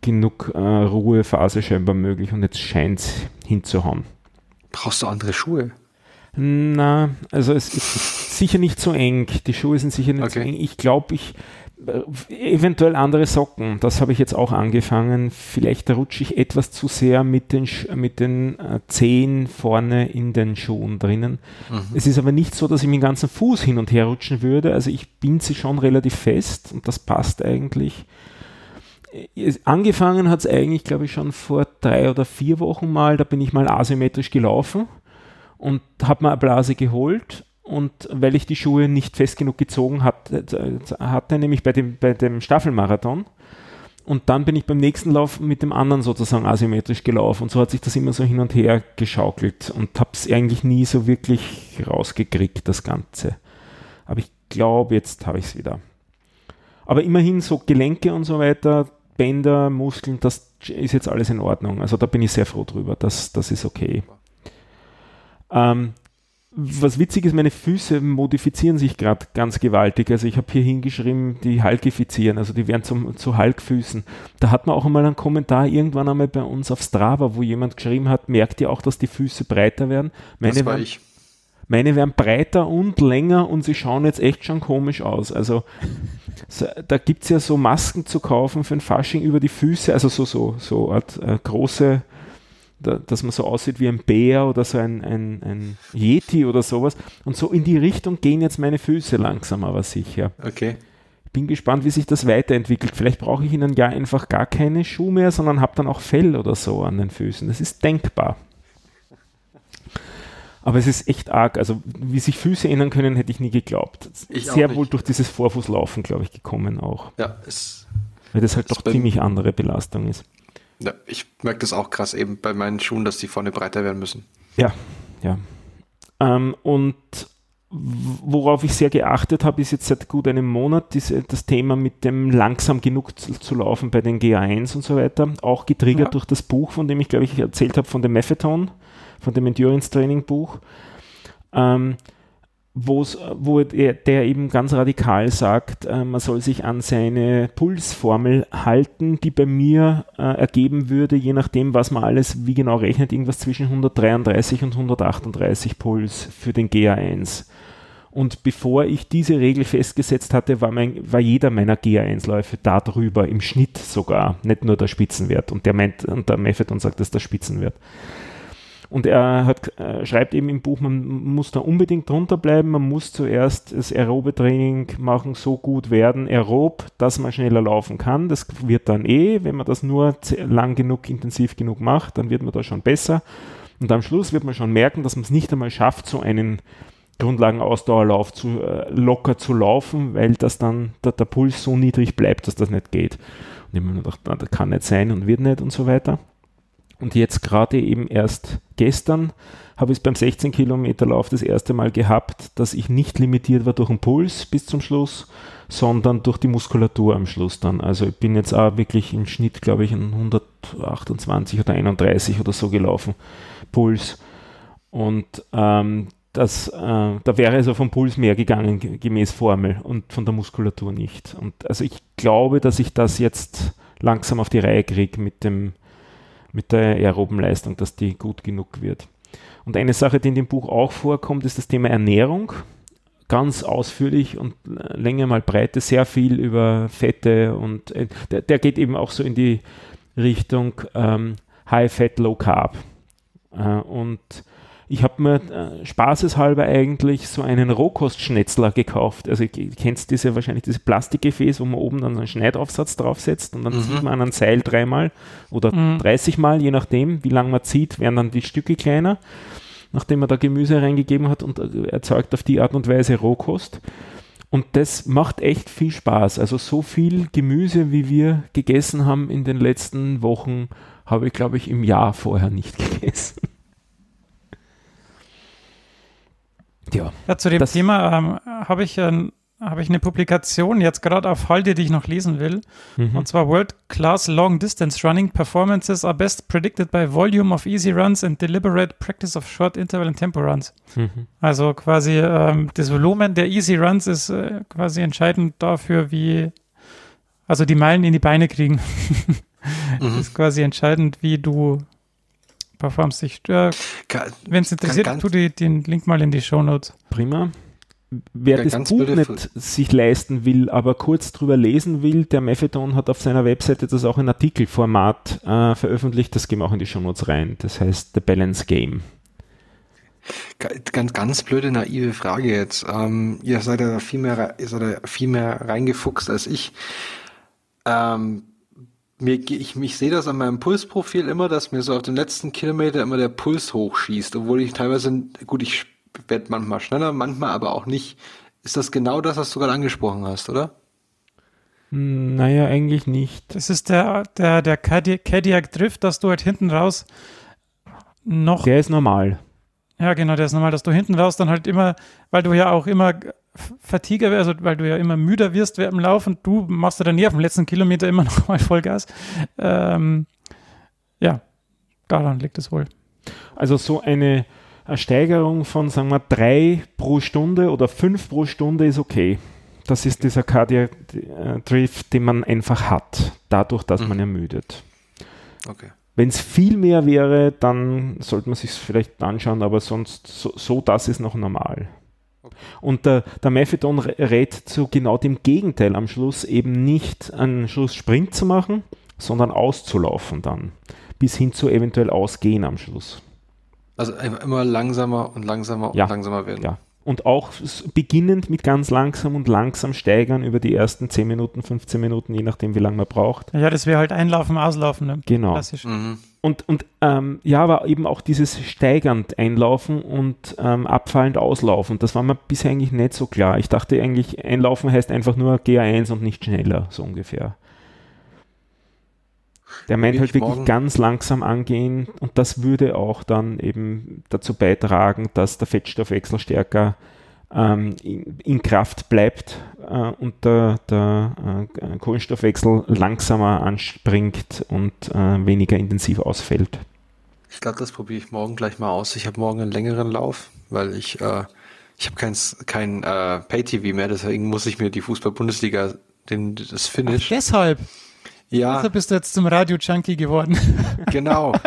genug äh, Ruhephase scheinbar möglich und jetzt scheint es hinzuhauen.
Brauchst du andere Schuhe?
Na, also es ist sicher nicht so eng. Die Schuhe sind sicher nicht okay. so eng. Ich glaube, ich äh, eventuell andere Socken. Das habe ich jetzt auch angefangen. Vielleicht rutsche ich etwas zu sehr mit den, mit den äh, Zehen vorne in den Schuhen drinnen. Mhm. Es ist aber nicht so, dass ich mit dem ganzen Fuß hin und her rutschen würde. Also ich bin sie schon relativ fest und das passt eigentlich angefangen hat es eigentlich, glaube ich, schon vor drei oder vier Wochen mal. Da bin ich mal asymmetrisch gelaufen und habe mir eine Blase geholt. Und weil ich die Schuhe nicht fest genug gezogen hatte, hatte nämlich bei dem, bei dem Staffelmarathon. Und dann bin ich beim nächsten Lauf mit dem anderen sozusagen asymmetrisch gelaufen. Und so hat sich das immer so hin und her geschaukelt und habe es eigentlich nie so wirklich rausgekriegt, das Ganze. Aber ich glaube, jetzt habe ich es wieder. Aber immerhin so Gelenke und so weiter, Bänder, Muskeln, das ist jetzt alles in Ordnung. Also da bin ich sehr froh drüber. Das, das ist okay. Ähm, was witzig ist, meine Füße modifizieren sich gerade ganz gewaltig. Also ich habe hier hingeschrieben, die halkifizieren, also die werden zum, zu Halkfüßen. Da hat man auch einmal einen Kommentar irgendwann einmal bei uns auf Strava, wo jemand geschrieben hat, merkt ihr auch, dass die Füße breiter werden?
Meine das war ich.
Meine werden breiter und länger und sie schauen jetzt echt schon komisch aus. Also so, da gibt es ja so Masken zu kaufen für ein Fasching über die Füße, also so, so, so Art, äh, große, da, dass man so aussieht wie ein Bär oder so ein, ein, ein Yeti oder sowas. Und so in die Richtung gehen jetzt meine Füße langsam, aber sicher.
Okay.
Bin gespannt, wie sich das weiterentwickelt. Vielleicht brauche ich in einem Jahr einfach gar keine Schuhe mehr, sondern habe dann auch Fell oder so an den Füßen. Das ist denkbar. Aber es ist echt arg. Also, wie sich Füße ändern können, hätte ich nie geglaubt. Ich Sehr wohl durch dieses Vorfußlaufen, glaube ich, gekommen auch.
Ja, es.
Weil das halt doch ziemlich andere Belastung ist.
Ja, ich merke das auch krass eben bei meinen Schuhen, dass die vorne breiter werden müssen.
Ja, ja. Ähm, und worauf ich sehr geachtet habe, ist jetzt seit gut einem Monat diese, das Thema mit dem langsam genug zu, zu, laufen bei den GA1 und so weiter. Auch getriggert ja. durch das Buch, von dem ich, glaube ich, erzählt habe, von dem Methadon von dem Endurance Training Buch, ähm, wo er, der eben ganz radikal sagt, äh, man soll sich an seine Pulsformel halten, die bei mir äh, ergeben würde, je nachdem, was man alles wie genau rechnet, irgendwas zwischen 133 und 138 Puls für den GA1. Und bevor ich diese Regel festgesetzt hatte, war, mein, war jeder meiner GA1-Läufe darüber, im Schnitt sogar, nicht nur der Spitzenwert. Und der meint, und der Method sagt, das ist der Spitzenwert. Und er hat, äh, schreibt eben im Buch, man muss da unbedingt drunter bleiben, man muss zuerst das aerobe Training machen, so gut werden, aerob, dass man schneller laufen kann. Das wird dann eh, wenn man das nur lang genug, intensiv genug macht, dann wird man da schon besser. Und am Schluss wird man schon merken, dass man es nicht einmal schafft, so einen Grundlagenausdauerlauf zu, äh, locker zu laufen, weil das dann der, der, Puls so niedrig bleibt, dass das nicht geht. Und ich habe mir gedacht, das kann nicht sein und wird nicht und so weiter. Und jetzt gerade eben erst gestern habe ich es beim 16 Kilometer Lauf das erste Mal gehabt, dass ich nicht limitiert war durch den Puls bis zum Schluss, sondern durch die Muskulatur am Schluss dann. Also ich bin jetzt auch wirklich im Schnitt, glaube ich, in 128 oder 31 oder so gelaufen, Puls. Und ähm, das, äh, da wäre also vom Puls mehr gegangen, gemäß Formel und von der Muskulatur nicht. Und also ich glaube, dass ich das jetzt langsam auf die Reihe kriege mit dem mit der aeroben Leistung, dass die gut genug wird. Und eine Sache, die in dem Buch auch vorkommt, ist das Thema Ernährung. Ganz ausführlich und Länge mal Breite, sehr viel über Fette und äh, der, der, geht eben auch so in die Richtung ähm, High Fat, Low Carb. Äh, und ich habe mir äh, spaßeshalber eigentlich so einen Rohkostschnetzler gekauft. Also du kennst diese wahrscheinlich diese Plastikgefäß, wo man oben dann einen Schneidaufsatz draufsetzt und dann mhm. zieht man an ein Seil dreimal oder mhm. 30 Mal, je nachdem, wie lange man zieht, werden dann die Stücke kleiner, nachdem man da Gemüse reingegeben hat und äh, erzeugt auf die Art und Weise Rohkost. Und das macht echt viel Spaß. Also so viel Gemüse, wie wir gegessen haben in den letzten Wochen, habe ich, glaube ich, im Jahr vorher nicht (laughs) gegessen.
Ja, ja zu dem Thema ähm, habe ich, äh, hab ich eine Publikation jetzt gerade auf Halde, die ich noch lesen will. Mhm. Und zwar World Class Long Distance Running Performances are best predicted by volume of easy runs and deliberate practice of short interval and tempo runs. Mhm. Also quasi ähm, das Volumen der Easy Runs ist äh, quasi entscheidend dafür, wie also die Meilen in die Beine kriegen. (laughs) mhm. ist quasi entscheidend, wie du performst. Ich, äh, Wenn es interessiert, tu die, den Link mal in die Show Notes.
Prima. Wer das Buch nicht sich leisten will, aber kurz drüber lesen will, der Methadon hat auf seiner Webseite das auch in Artikelformat äh, veröffentlicht. Das gehen wir auch in die Show Notes rein. Das heißt The Balance Game.
Ganz, ganz blöde, naive Frage jetzt. Ähm, ihr seid ja viel mehr, ihr seid ja viel mehr reingefuchst als ich. Ähm, mir, ich, ich sehe das an meinem Pulsprofil immer, dass mir so auf den letzten Kilometer immer der Puls hochschießt, obwohl ich teilweise, gut, ich werde manchmal schneller, manchmal aber auch nicht. Ist das genau das, was du gerade angesprochen hast, oder?
Hm, naja, eigentlich nicht.
Das ist der, der, der Cadillac Drift, dass du halt hinten raus noch.
Der ist normal.
Ja, genau, der ist normal, dass du hinten raus dann halt immer, weil du ja auch immer Fatigue, also weil du ja immer müder wirst während dem Lauf und du machst ja dann nie auf dem letzten Kilometer immer (laughs) noch mal Vollgas. Ähm, ja, daran liegt es wohl.
Also so eine Steigerung von, sagen wir, drei pro Stunde oder fünf pro Stunde ist okay. Das ist dieser Cardiac Drift, den man einfach hat, dadurch, dass mhm. man ermüdet. Okay. Wenn es viel mehr wäre, dann sollte man sich vielleicht anschauen, aber sonst so, so das ist noch normal. Und der, der Methadon rät zu genau dem Gegenteil am Schluss, eben nicht einen Schluss Sprint zu machen, sondern auszulaufen dann, bis hin zu eventuell ausgehen am Schluss.
Also immer langsamer und langsamer und
ja,
langsamer werden.
Ja, und auch beginnend mit ganz langsam und langsam steigern über die ersten 10 Minuten, 15 Minuten, je nachdem, wie lange man braucht.
Ja, das wäre halt einlaufen, auslaufen. Ne?
Genau. Klassisch. Mhm. Und, und ähm, ja, aber eben auch dieses steigernd einlaufen und ähm, abfallend auslaufen, das war mir bisher eigentlich nicht so klar. Ich dachte eigentlich, einlaufen heißt einfach nur GA1 und nicht schneller, so ungefähr. Der meint halt wirklich ganz langsam angehen und das würde auch dann eben dazu beitragen, dass der Fettstoffwechsel stärker ähm, in, in, Kraft bleibt äh, und der, der äh, Kohlenstoffwechsel langsamer anspringt und äh, weniger intensiv ausfällt.
Ich glaube, das probiere ich morgen gleich mal aus. Ich habe morgen einen längeren Lauf, weil ich äh, ich habe kein, kein äh, Pay-TV mehr, deswegen muss ich mir die Fußball-Bundesliga, den, das Finish.
Ach, deshalb?
Ja.
Deshalb bist du jetzt zum Radio-Junkie geworden.
Genau. (laughs)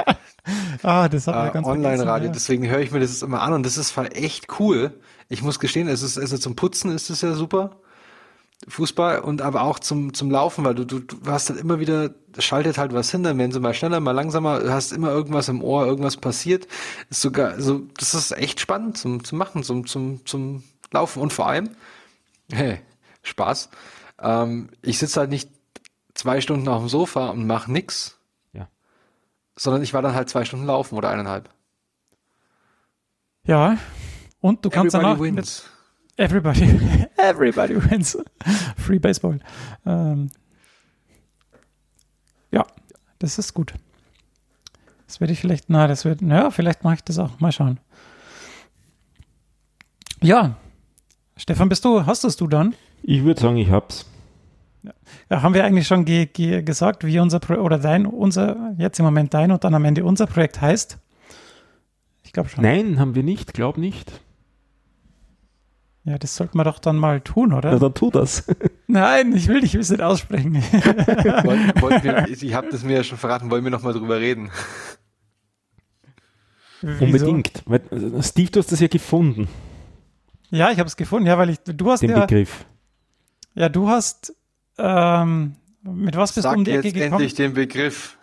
ah, das hat
äh, ganz Online-Radio, ja. deswegen höre ich mir das immer an und das ist echt cool. Ich muss gestehen, es ist, also zum Putzen ist es ja super. Fußball und aber auch zum, zum Laufen, weil du, du, du hast halt immer wieder, schaltet halt was hin, dann werden sie mal schneller, mal langsamer, du hast immer irgendwas im Ohr, irgendwas passiert. Ist sogar, also, das ist echt spannend zum, zum Machen, zum, zum, zum Laufen und vor allem, (laughs) hey, Spaß. Ähm, ich sitze halt nicht zwei Stunden auf dem Sofa und mache nix. Sondern ich war dann halt zwei Stunden laufen oder eineinhalb.
Ja. Und du kannst
Everybody danach. Wins.
Everybody, (laughs) everybody wins. (laughs) Free Baseball. Ähm, ja, das ist gut. Das werde ich vielleicht, na, das wird, naja, vielleicht mache ich das auch. Mal schauen. Ja, Stefan, bist du, hast es du dann?
Ich würde sagen, ich hab's.
Ja, haben wir eigentlich schon ge ge gesagt, wie unser Pro oder dein, unser, jetzt im Moment dein und dann am Ende unser Projekt heißt? Ich glaube schon.
Nein, haben wir nicht, glaub nicht.
Ja, das sollten wir doch dann mal tun, oder?
Na, dann tu das. (laughs)
Nein, ich will dich ein bisschen aussprechen. (laughs)
Wollt, wollt wir, (laughs) ich habe das mir ja schon verraten, wollen wir nochmal drüber reden?
Wieso?
Unbedingt. Weil, äh, Steve, du hast das ja gefunden,
Ja, ich habe es gefunden, ja, weil ich, du hast
den
ja,
Begriff.
ja, du hast, ähm, mit was bist
Sag
du um die
jetzt
Ecke gekommen?
endlich den Begriff.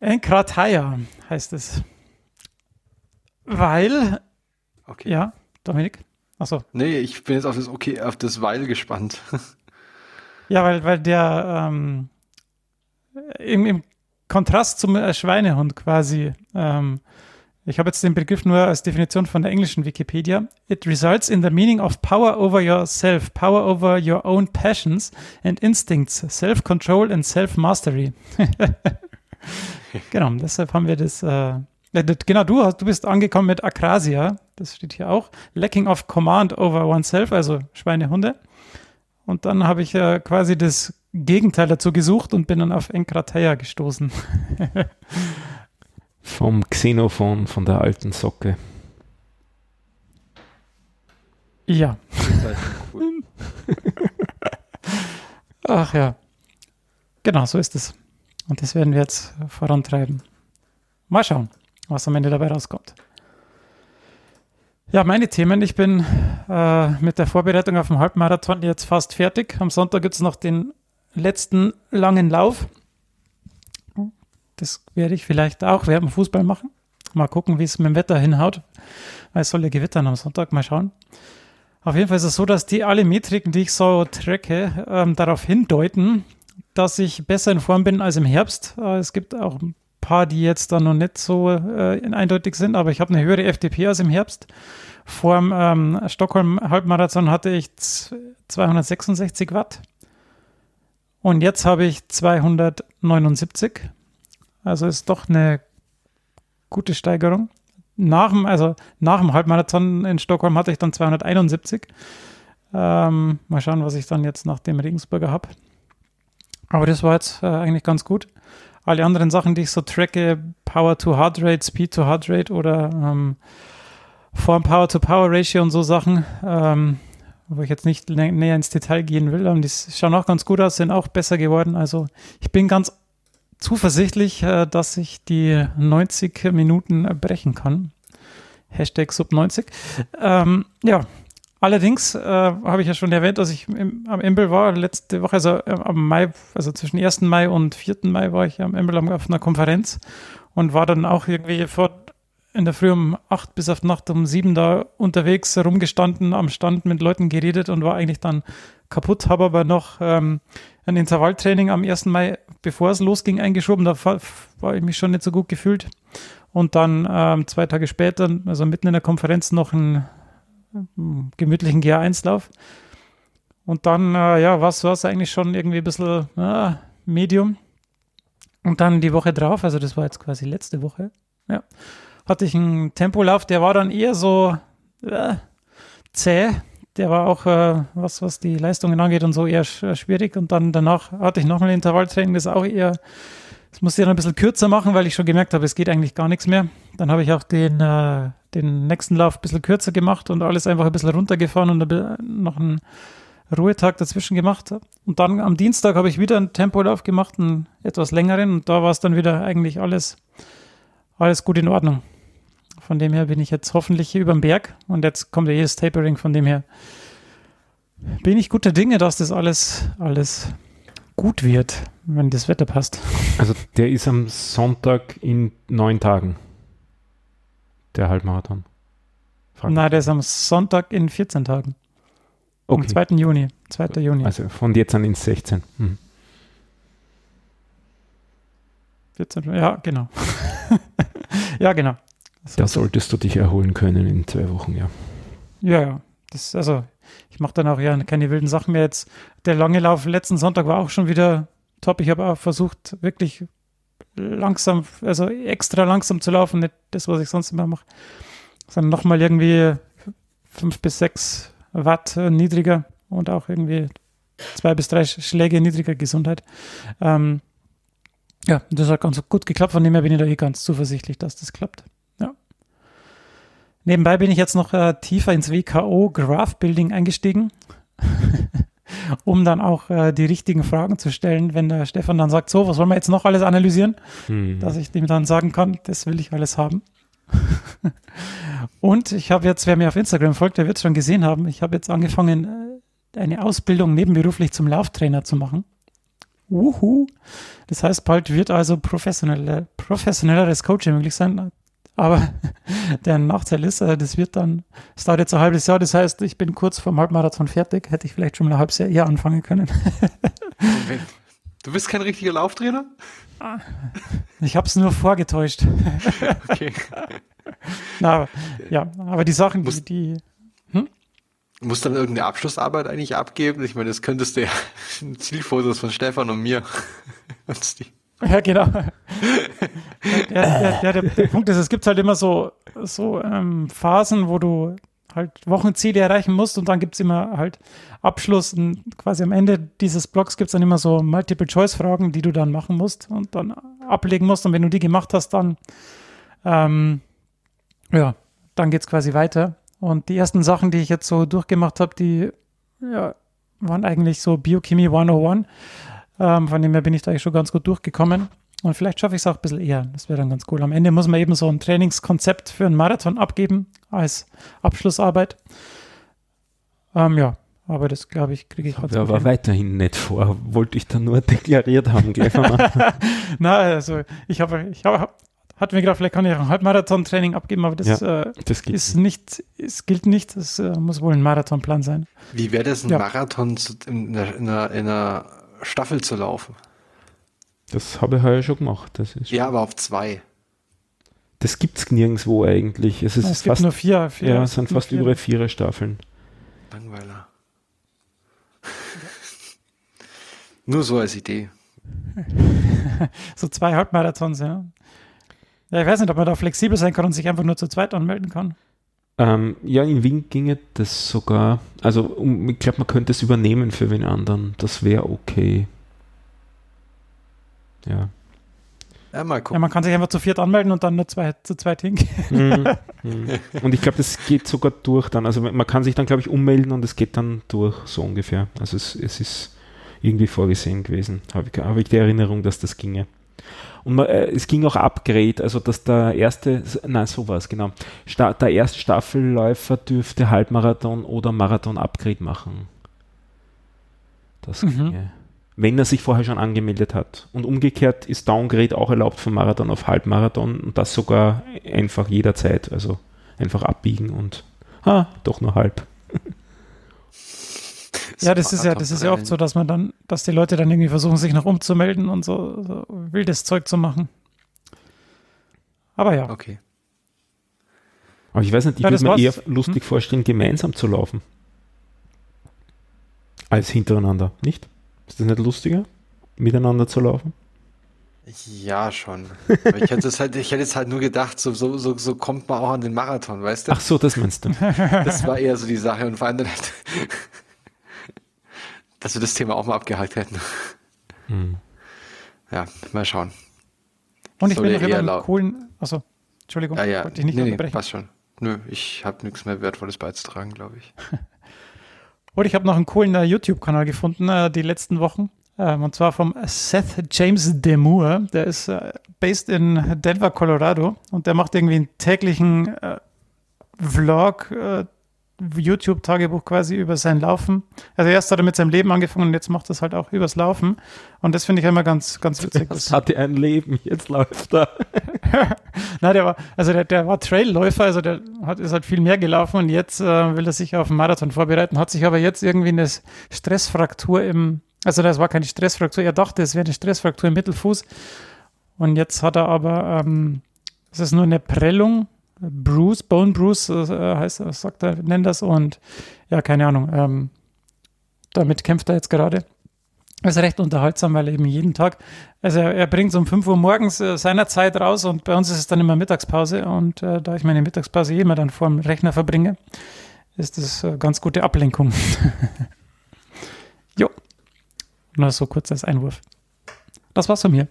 Enkrataya heißt es. Weil,
Okay.
ja, Dominik? Achso.
Nee, ich bin jetzt auf das Okay, auf das Weil gespannt. (laughs)
Ja, weil, weil der ähm, im, im Kontrast zum äh, Schweinehund quasi, ähm, ich habe jetzt den Begriff nur als Definition von der englischen Wikipedia. It results in the meaning of power over yourself, power over your own passions and instincts, self-control and self-mastery. (laughs) genau, deshalb haben wir das. Äh, das- genau, du, du bist angekommen mit Akrasia, das steht hier auch. Lacking of command over oneself, also Schweinehunde. Und dann habe ich äh, quasi das Gegenteil dazu gesucht und bin dann auf Enkrateia gestoßen. (laughs)
Vom Xenophon, von der alten Socke.
Ja, (laughs) ach ja. Genau, so ist es. Und das werden wir jetzt vorantreiben. Mal schauen, was am Ende dabei rauskommt. Ja, meine Themen. Ich bin äh, mit der Vorbereitung auf den Halbmarathon jetzt fast fertig. Am Sonntag gibt es noch den letzten langen Lauf. Das werde ich vielleicht auch während dem Fußball machen. Mal gucken, wie es mit dem Wetter hinhaut. Weil es soll ja gewittern am Sonntag. Mal schauen. Auf jeden Fall ist es so, dass die alle Metriken, die ich so tracke, ähm, darauf hindeuten, dass ich besser in Form bin als im Herbst. Äh, es gibt auch ein paar, die jetzt dann noch nicht so äh, eindeutig sind, aber ich habe eine höhere FDP als im Herbst. Vor dem ähm, Stockholm-Halbmarathon hatte ich z- 266 Watt und jetzt habe ich 279. Also ist doch eine gute Steigerung. Nach dem, also nach dem Halbmarathon in Stockholm hatte ich dann 271. Ähm, mal schauen, was ich dann jetzt nach dem Regensburger habe. Aber das war jetzt äh, eigentlich ganz gut. Alle anderen Sachen, die ich so tracke, Power to Heart Rate, Speed to Heart Rate oder ähm, Form Power to Power Ratio und so Sachen, ähm, wo ich jetzt nicht nä näher ins Detail gehen will, aber die schauen auch ganz gut aus, sind auch besser geworden. Also ich bin ganz zuversichtlich, äh, dass ich die 90 Minuten brechen kann. Hashtag Sub 90. Ähm, ja, allerdings äh, habe ich ja schon erwähnt, dass ich im, am Embel war letzte Woche, also äh, am Mai, also zwischen 1. Mai und 4. Mai war ich am Embel auf einer Konferenz und war dann auch irgendwie vor in der Früh um 8 bis auf Nacht um 7 da unterwegs rumgestanden, am Stand mit Leuten geredet und war eigentlich dann kaputt, habe aber noch ähm, ein Intervalltraining am 1. Mai, bevor es losging, eingeschoben. Da war, ich mich schon nicht so gut gefühlt. Und dann ähm, zwei Tage später, also mitten in der Konferenz, noch einen ähm, gemütlichen GA1-Lauf. Und dann, äh, ja, war es eigentlich schon irgendwie ein bisschen äh, Medium. Und dann die Woche drauf, also das war jetzt quasi letzte Woche, ja, hatte ich einen Tempolauf, der war dann eher so äh, zäh. Der war auch, äh, was, was die Leistungen angeht und so, eher sch schwierig. Und dann danach hatte ich nochmal ein Intervalltraining, das auch eher, das musste ich dann ein bisschen kürzer machen, weil ich schon gemerkt habe, es geht eigentlich gar nichts mehr. Dann habe ich auch den, äh, den nächsten Lauf ein bisschen kürzer gemacht und alles einfach ein bisschen runtergefahren und noch einen Ruhetag dazwischen gemacht. Und dann am Dienstag habe ich wieder einen Tempolauf gemacht, einen etwas längeren. Und da war es dann wieder eigentlich alles, alles gut in Ordnung. Von dem her bin ich jetzt hoffentlich über dem Berg und jetzt kommt ja jedes Tapering. Von dem her bin ich guter Dinge, dass das alles, alles gut wird, wenn das Wetter passt.
Also der ist am Sonntag in neun Tagen. Der Halbmarathon. Frag-
Nein, der ist am Sonntag in 14 Tagen. Am
okay.
2. Juni. 2. Juni.
Also von jetzt an ins 16. Hm.
14, ja, genau. (laughs) ja, genau. Das
Da solltest du dich erholen können in zwei Wochen, ja.
Ja, ja. Das, also, ich mache dann auch ja keine wilden Sachen mehr. Jetzt der lange Lauf letzten Sonntag war auch schon wieder top. Ich habe auch versucht, wirklich langsam, also extra langsam zu laufen, nicht das, was ich sonst immer mache, sondern nochmal irgendwie fünf bis sechs Watt niedriger und auch irgendwie zwei bis drei Schläge niedriger Gesundheit. Ähm, ja, das hat ganz gut geklappt, von dem her bin ich da eh ganz zuversichtlich, dass das klappt. Nebenbei bin ich jetzt noch äh, tiefer ins WKO Graph Building eingestiegen, (laughs) um dann auch äh, die richtigen Fragen zu stellen, wenn der Stefan dann sagt, so, was wollen wir jetzt noch alles analysieren, mhm. dass ich dem dann sagen kann, das will ich alles haben. (laughs) Und ich habe jetzt, wer mir auf Instagram folgt, der wird es schon gesehen haben, ich habe jetzt angefangen, äh, eine Ausbildung nebenberuflich zum Lauftrainer zu machen. Wuhu. Das heißt, bald wird also professionelle, professionelleres Coaching möglich sein. Aber (laughs) der Nachteil ist, äh, das wird dann, es dauert jetzt ein halbes Jahr, das heißt, ich bin kurz vor dem Halbmarathon fertig, hätte ich vielleicht schon mal ein halbes Jahr eher anfangen können.
Moment. (laughs) Du bist kein richtiger Lauftrainer?
Ich habe es nur vorgetäuscht. (laughs) Okay. Na, ja, aber die Sachen, die, die
hm? Muss dann irgendeine Abschlussarbeit eigentlich abgeben? Ich meine, das könntest du ja Zielfotos von Stefan und mir. (laughs)
ja, genau. der, der, der, der, Punkt ist, es gibt halt immer so, so ähm, Phasen, wo du halt Wochenziele erreichen musst und dann gibt es immer halt Abschluss und quasi am Ende dieses Blocks gibt es dann immer so Multiple-Choice-Fragen, die du dann machen musst und dann ablegen musst und wenn du die gemacht hast, dann ähm, ja, dann geht es quasi weiter. Und die ersten Sachen, die ich jetzt so durchgemacht habe, die ja, waren eigentlich so Biochemie 101. Ähm, von dem her bin ich da eigentlich schon ganz gut durchgekommen. Und vielleicht schaffe ich es auch ein bisschen eher. Das wäre dann ganz cool. Am Ende muss man eben so ein Trainingskonzept für einen Marathon abgeben als Abschlussarbeit. Ähm, ja, aber das glaube ich, kriege ich
heute. Aber weiterhin nicht vor. Wollte ich dann nur (laughs) deklariert haben, gleich (laughs)
Na, also ich habe ich hab, hatten wir gedacht, vielleicht kann ich auch ein Halbmarathon-Training abgeben, aber das, ja, äh, das ist nicht, es gilt nicht, es äh, muss wohl ein Marathonplan sein.
Wie wäre das, ein ja. Marathon in einer, in, einer, in einer, Staffel zu laufen?
Das habe ich heuer schon gemacht. Das ist
ja, aber auf zwei.
Das gibt es nirgendwo eigentlich. Es, ist
es
gibt fast,
nur vier. vier
ja, es sind fast vier. überall vier Staffeln.
Langweiler. (laughs) nur so als Idee. (laughs)
so zwei Halbmarathons, ja. Ja, ich weiß nicht, ob man da flexibel sein kann und sich einfach nur zu zweit anmelden kann.
Ähm, ja, in Wien ginge das sogar. Also, um, ich glaube, man könnte es übernehmen für wen anderen. Das wäre okay. Ja.
Ja, mal gucken. Ja, man kann sich einfach zu viert anmelden und dann nur zwei, zu zweit hingehen. Mhm. (laughs)
Mhm. Und ich glaube, das geht sogar durch dann. Also man kann sich dann, glaube ich, ummelden und es geht dann durch, so ungefähr. Also es, es ist irgendwie vorgesehen gewesen. Habe ich, hab ich die Erinnerung, dass das ginge. Und man, äh, es ging auch Upgrade, also dass der erste, nein, sowas, genau. Sta der erste Staffelläufer dürfte Halbmarathon oder Marathon-Upgrade machen. Das mhm. ginge. Wenn er sich vorher schon angemeldet hat. Und umgekehrt ist Downgrade auch erlaubt von Marathon auf Halbmarathon und das sogar einfach jederzeit. Also einfach abbiegen und ah, doch nur halb. (laughs)
Ja, das ist ja, das ist ja oft so, dass man dann, dass die Leute dann irgendwie versuchen, sich noch umzumelden und so, so wildes Zeug zu machen. Aber ja.
Okay.
Aber ich weiß nicht, ich ja, würde mir eher lustig hm? vorstellen, gemeinsam zu laufen. Als hintereinander, nicht? Ist das nicht lustiger, miteinander zu laufen?
Ja, schon. Aber ich hätte es halt, ich hätte es halt nur gedacht, so, so, so, so kommt man auch an den Marathon, weißt du?
Ach so, das meinst du.
Das war eher so die Sache und vor allem dann halt dass wir das Thema auch mal abgehakt hätten. Hm. Ja, mal schauen.
Und ich Soll bin noch immer einen coolen, achso, Entschuldigung,
ja, ja. wollte ich nicht nee, nee, passt schon. Nö, ich habe nichts mehr Wertvolles beizutragen, glaube ich. (laughs)
und ich habe noch einen coolen uh, YouTube-Kanal gefunden, uh, die letzten Wochen. Um, und zwar vom Seth James Demure. Der ist uh, based in Denver, Colorado. Und der macht irgendwie einen täglichen Vlog YouTube-Tagebuch quasi über sein Laufen. Also erst hat er mit seinem Leben angefangen und jetzt macht er es halt auch übers Laufen. Und das finde ich immer ganz, ganz witzig.
Das hatte ein Leben, jetzt läuft er. (laughs)
Na, der war, also der, der war Trailläufer, also der hat, ist halt viel mehr gelaufen und jetzt äh, will er sich auf einen Marathon vorbereiten, hat sich aber jetzt irgendwie eine Stressfraktur im, also das war keine Stressfraktur, er dachte, es wäre eine Stressfraktur im Mittelfuß. Und jetzt hat er aber, ähm, es ist nur eine Prellung Bruce, Bone Bruce äh, heißt, sagt er, nennt das und ja, keine Ahnung. Ähm, damit kämpft er jetzt gerade. Das ist recht unterhaltsam, weil eben jeden Tag, also er, er bringt es um 5 Uhr morgens äh, seiner Zeit raus und bei uns ist es dann immer Mittagspause und äh, da ich meine Mittagspause eh immer dann vor dem Rechner verbringe, ist das äh, ganz gute Ablenkung. (laughs) jo, nur so kurz als Einwurf. Das war's von mir.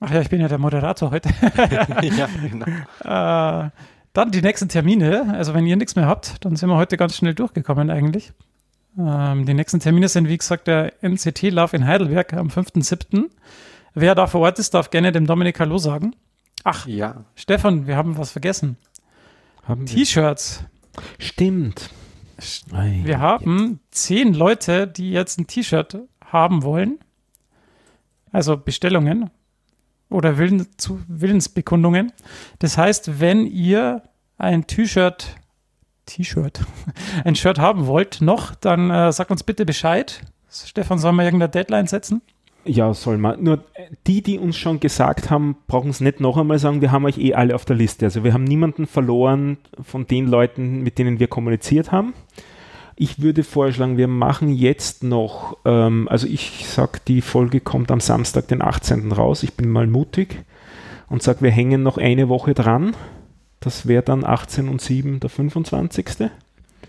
Ach ja, ich bin ja der Moderator heute. (laughs)
ja, genau. (laughs)
Äh, dann die nächsten Termine. Also wenn ihr nichts mehr habt, dann sind wir heute ganz schnell durchgekommen eigentlich. Ähm, die nächsten Termine sind, wie gesagt, der NCT-Lauf in Heidelberg am 5.7. Wer da vor Ort ist, darf gerne dem Dominik Hallo sagen. Ach,
Ja,
Stefan, wir haben was vergessen.
Haben wir.
T-Shirts.
Stimmt.
Wir haben zehn Leute, die jetzt ein T-Shirt haben wollen. Also Bestellungen oder Willen, zu Willensbekundungen. Das heißt, wenn ihr ein T-Shirt, T-Shirt, (laughs) ein Shirt haben wollt noch, dann äh, sagt uns bitte Bescheid. Stefan, sollen wir irgendeine Deadline setzen?
Ja, soll man. Nur äh, die, die uns schon gesagt haben, brauchen es nicht noch einmal sagen, wir haben euch eh alle auf der Liste. Also wir haben niemanden verloren von den Leuten, mit denen wir kommuniziert haben. Ich würde vorschlagen, wir machen jetzt noch, ähm, also ich sag, die Folge kommt am Samstag, den 18. raus. Ich bin mal mutig und sage, wir hängen noch eine Woche dran. Das wäre dann 18 und 7 der 25.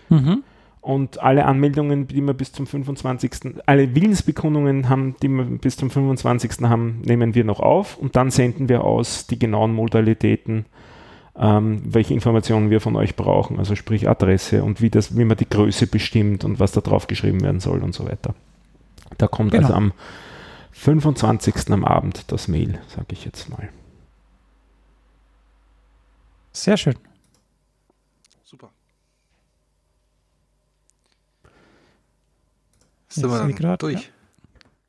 Mhm.
Und alle Anmeldungen, die wir bis zum 25., alle Willensbekundungen haben, die wir bis zum 25. haben, nehmen wir noch auf und dann senden wir aus die genauen Modalitäten, ähm, welche Informationen wir von euch brauchen, also sprich Adresse und wie, das, wie man die Größe bestimmt und was da drauf geschrieben werden soll und so weiter. Da kommt
Genau.
also am 25. am Abend das Mail, sage ich jetzt mal.
Sehr schön.
super. Sind wir dann
grad,
durch?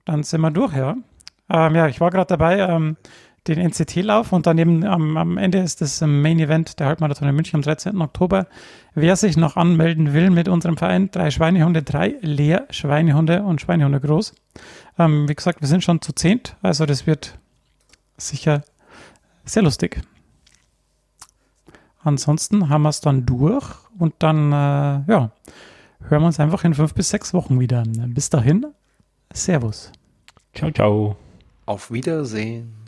Dann sind wir durch, ja. Ähm, ja, ich war gerade dabei, ähm, den NCT-Lauf und dann eben am, am Ende ist das Main Event der Halbmarathon in München am 13. Oktober. Wer sich noch anmelden will mit unserem Verein, drei Schweinehunde, drei Leer Schweinehunde und Schweinehunde groß. Ähm, wie gesagt, wir sind schon zu zehnt, also das wird sicher sehr lustig. Ansonsten haben wir es dann durch und dann, äh, ja, hören wir uns einfach in fünf bis sechs Wochen wieder. Bis dahin, Servus.
Ciao, ciao.
Auf Wiedersehen.